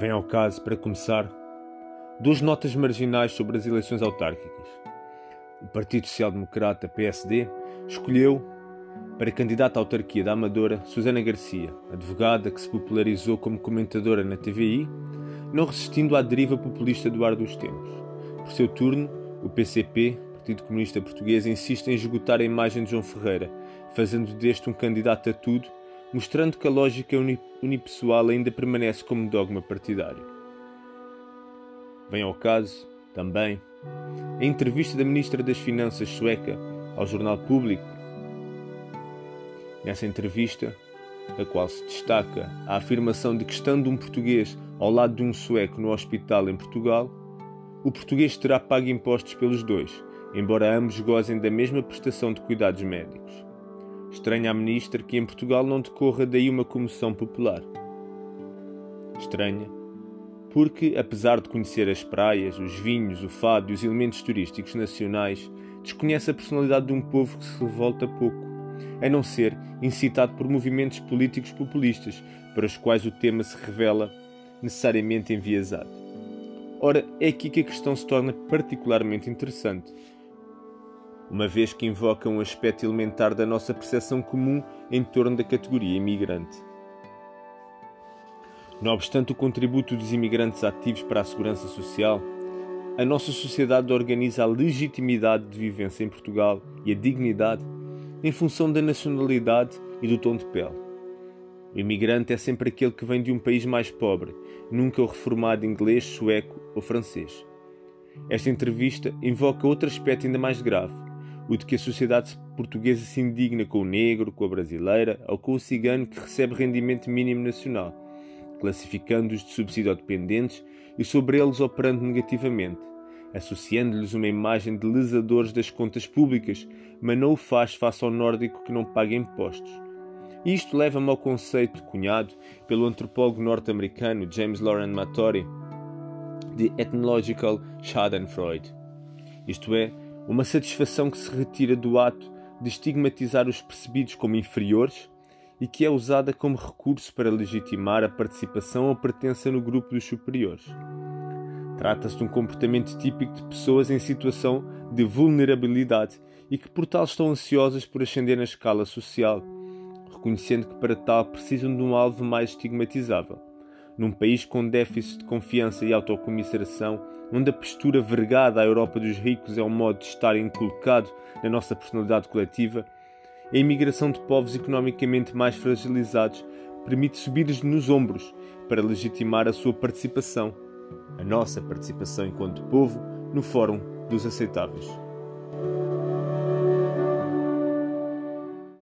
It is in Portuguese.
Vem ao caso, para começar, duas notas marginais sobre as eleições autárquicas. O Partido Social Democrata, PSD, escolheu para candidata à autarquia da Amadora Susana Garcia, advogada que se popularizou como comentadora na TVI, não resistindo à deriva populista do ar dos tempos. Por seu turno, o PCP, Partido Comunista Português, insiste em esgotar a imagem de João Ferreira, fazendo deste um candidato a tudo mostrando que a lógica unipessoal ainda permanece como dogma partidário. Vem ao caso, também, a entrevista da Ministra das Finanças sueca ao Jornal Público. Nessa entrevista, da qual se destaca a afirmação de que, estando um português ao lado de um sueco no hospital em Portugal, o português terá pago impostos pelos dois, embora ambos gozem da mesma prestação de cuidados médicos. Estranha a ministra que em Portugal não decorra daí uma comoção popular. Estranha, porque, apesar de conhecer as praias, os vinhos, o fado e os elementos turísticos nacionais, desconhece a personalidade de um povo que se revolta pouco, a não ser incitado por movimentos políticos populistas, para os quais o tema se revela necessariamente enviesado. Ora, é aqui que a questão se torna particularmente interessante uma vez que invoca um aspecto elementar da nossa percepção comum em torno da categoria imigrante. Não obstante o contributo dos imigrantes ativos para a segurança social, a nossa sociedade organiza a legitimidade de vivência em Portugal e a dignidade em função da nacionalidade e do tom de pele. O imigrante é sempre aquele que vem de um país mais pobre, nunca o reformado inglês, sueco ou francês. Esta entrevista invoca outro aspecto ainda mais grave, o de que a sociedade portuguesa se indigna com o negro, com a brasileira ou com o cigano que recebe rendimento mínimo nacional, classificando-os de subsídio-dependentes e sobre eles operando negativamente, associando-lhes uma imagem de lesadores das contas públicas, mas não o faz face ao nórdico que não paga impostos. Isto leva-me ao conceito cunhado pelo antropólogo norte-americano James Lauren Mattori de Ethnological Schadenfreude, isto é, uma satisfação que se retira do ato de estigmatizar os percebidos como inferiores e que é usada como recurso para legitimar a participação ou pertença no grupo dos superiores. Trata-se de um comportamento típico de pessoas em situação de vulnerabilidade e que por tal estão ansiosas por ascender na escala social, reconhecendo que para tal precisam de um alvo mais estigmatizável num país com déficit de confiança e autocomiseração, onde a postura vergada à Europa dos ricos é um modo de estar inculcado na nossa personalidade coletiva, a imigração de povos economicamente mais fragilizados permite subir-lhes nos ombros para legitimar a sua participação, a nossa participação enquanto povo, no Fórum dos Aceitáveis.